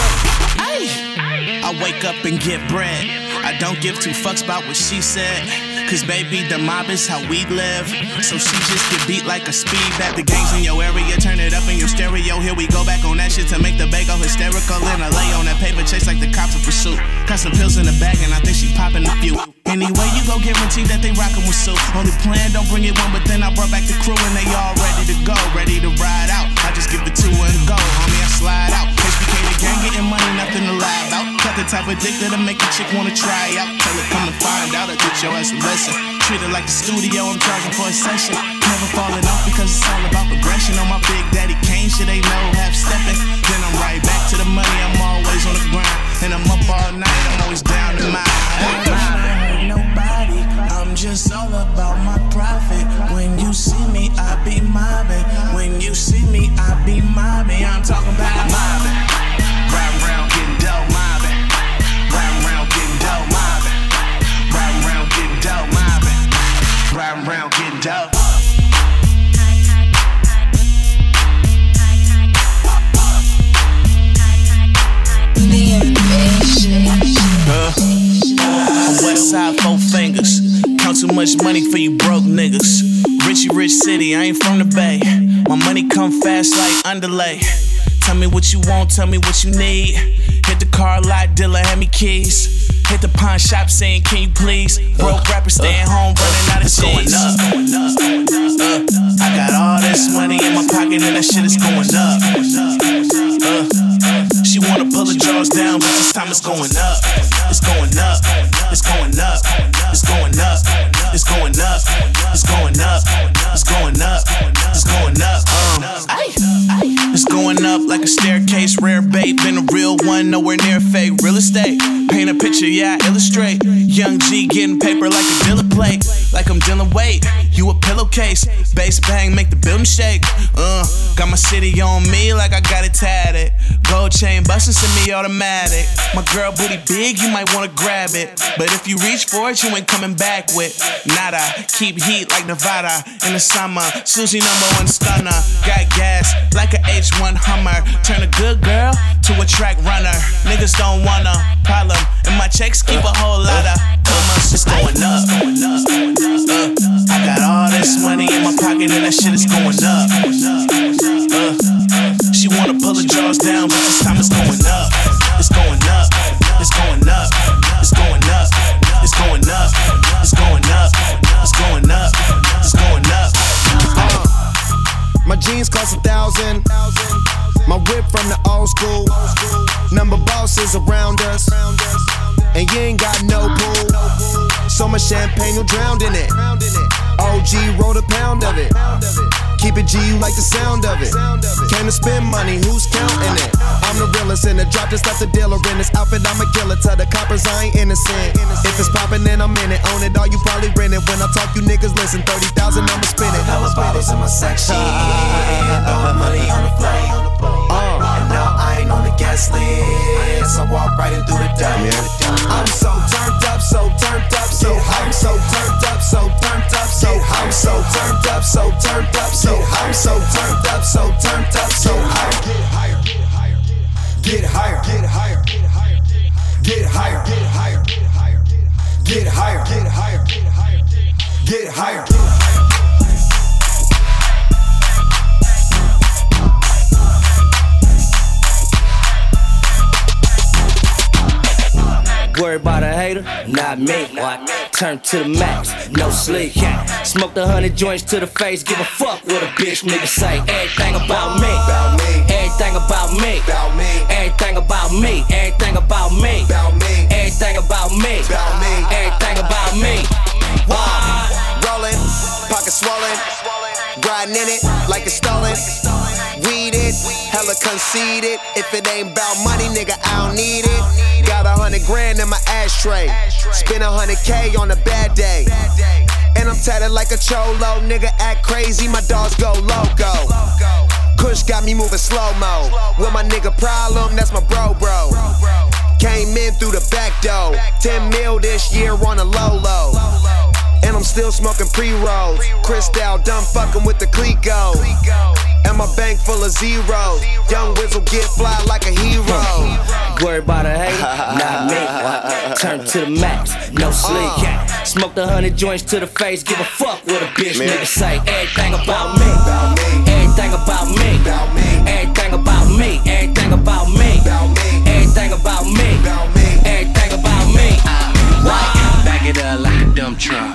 I wake up and get bread. I don't give two fucks about what she said. Cause baby, the mob is how we live. So she just get beat like a speed bat. The gangs in your area, turn it up in your stereo. Here we go back on that shit to make the bagel hysterical. And I lay on that paper chase like the cops in pursuit. Got some pills in the bag and I think she popping a few. Anyway, you go guarantee that they rockin' with Sue. Only plan, don't bring it one, but then I brought back the crew and they all ready to go, ready to ride out. I just give it two and go, homie, I slide out. HBK the gang getting money, nothing to lie about. Got the type of dick that'll make a chick wanna try out. Tell her come and find out, I'll teach your ass a lesson. Treat it like the studio, I'm charging for a session. Never falling off because it's all about progression. On my big daddy Kane, shit ain't no half stepping. Then I'm right back to the money, I'm always on the grind. And I'm up all night, I'm always down to mine. Nobody, I'm just all about my profit. When you see me, I be mobbing. When you see me, I be mobbing. I'm talking about mobbing. Round round Round getting dope. Four fingers. Count too much money for you broke niggas. Richie Rich City, I ain't from the Bay. My money come fast like underlay. Tell me what you want, tell me what you need. Hit the car lot, dealer, hand me keys. Hit the pawn shop saying, can you please? Broke rapper staying home, running out of It's going cheese. up. Uh, I got all this money in my pocket and that shit is going up. Uh, she wanna pull the drawers down, but this time it's going up. It's going up. It's going up. It's going up. It's going up. It's going up. It's going up. It's going up. It's going up. Um, it's going up like a staircase, rare bait. Been a real one, nowhere near fake. Real estate, paint a picture, yeah, illustrate. Young G getting paper like a dealer plate. Like I'm dealing weight, you a pillowcase. Bass bang, make the building shake. Uh, got my city on me like I got it tatted. Gold chain bustin', send me automatic. My girl booty big, you might wanna grab it. But if you reach for it, you ain't coming back with nada. Keep heat like Nevada in the summer. Susie number one stunner. Got gas like a H1 Hummer. Turn a good girl to a track runner. Niggas don't wanna problem. And my checks keep a whole lot of. It's going up. Pocket and that shit is going up. Uh, she wanna pull the drawers down, but this time it's going up. It's going up. It's going up. It's going up. It's going up. It's going up. It's going up. It's going up. My jeans cost a thousand. My whip from the old school. Number bosses around us. And you ain't got no pool. So much champagne, you drowned in it. OG wrote a pound of it. Keep it G, you like the sound of it. Came to spend money, who's counting it? I'm the realest in the drop, just left the dealer in this outfit. I'm a killer. Tell the coppers I ain't innocent. If it's poppin', then I'm in it. Own it all, you probably rent it. When I talk, you niggas listen. 30,000, I'ma spin it. Hella bottles in my section. All the money on the floor. Uh. And now I ain't on the guest list. I walk right in through the door. I'm so turned up, so turned up, so I'm so turned up, so turned up, so I'm so turned up, so turned up, so I'm so turned up, so turned up, so high. Get higher. Get higher. Get higher. Get higher. Get higher. Get higher. Get higher. Get higher. Get higher. Worry about a hater? Not me. What? Turn to the max, no sleep. Smoke the hundred joints to the face, give a fuck what a bitch nigga say. Everything about me. Everything about me. Everything about me. Everything about me. Everything about me. Everything about me. Why? Rolling, pocket swollen, riding in it like it's stolen. Weed it, hella conceited. If it ain't about money, nigga, I don't need it. Got a hundred grand in my ashtray. Spend a hundred K on a bad day. And I'm tatted like a cholo. Nigga act crazy, my dogs go loco. Kush got me moving slow mo. With my nigga problem, that's my bro, bro. Came in through the back door. 10 mil this year on a low low. And I'm still smoking pre rolls. Cristal done fucking with the Clicquot. And my bank full of zeros. Young Wizzle get fly like a hero. Worry about a hate, not me. Turn to the max, no uh. sleep. Smoke the hundred joints to the face, give a fuck what a bitch nigga say. Everything about me, everything about me, everything about me, everything about me, everything about me, everything about me. Back it up like a dump truck.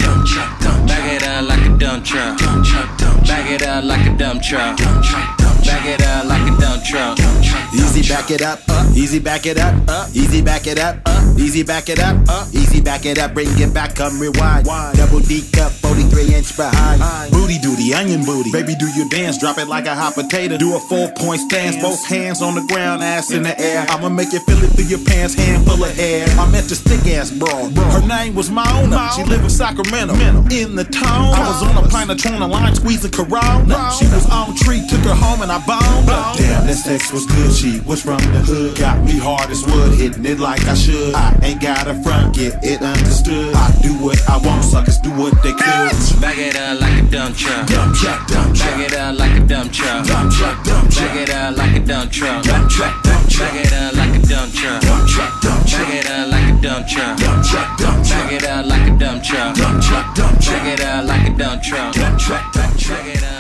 Back it up like a dump truck. Back it up like a dump truck. Back it up like a dump truck. Easy back it up, uh, easy back it up, uh, easy back it up, uh, easy back it up, uh, easy back it up, bring it back, come rewind. Double D cup, 43 inch behind. Booty duty, onion booty. Baby, do your dance, drop it like a hot potato. Do a four point stance, both hands on the ground, ass in the air. I'ma make you feel it through your pants, hand full of air. I met the stick ass broad. Her name was Mona. She live in Sacramento. In the town, I was on a plane of Trona line squeezing Corona. She was on tree, took her home and I boned. Damn, this sex was good. She was from the hood, got me hard as wood, hitting it like I should. I ain't got a front, get it understood. I do what I want, suckers do what they could. Back it up like a dump truck. Dump truck, dump truck. Back it up like a dump truck. Dump truck, dump truck. Back it up like a dump truck. Dump truck, dump truck. Back it up like a dump truck. Dump truck, dump truck. Back it up like a dump truck. Dump truck, dump truck. Back it up like a dump truck. Dump truck, dump truck. Back it up like a dump truck.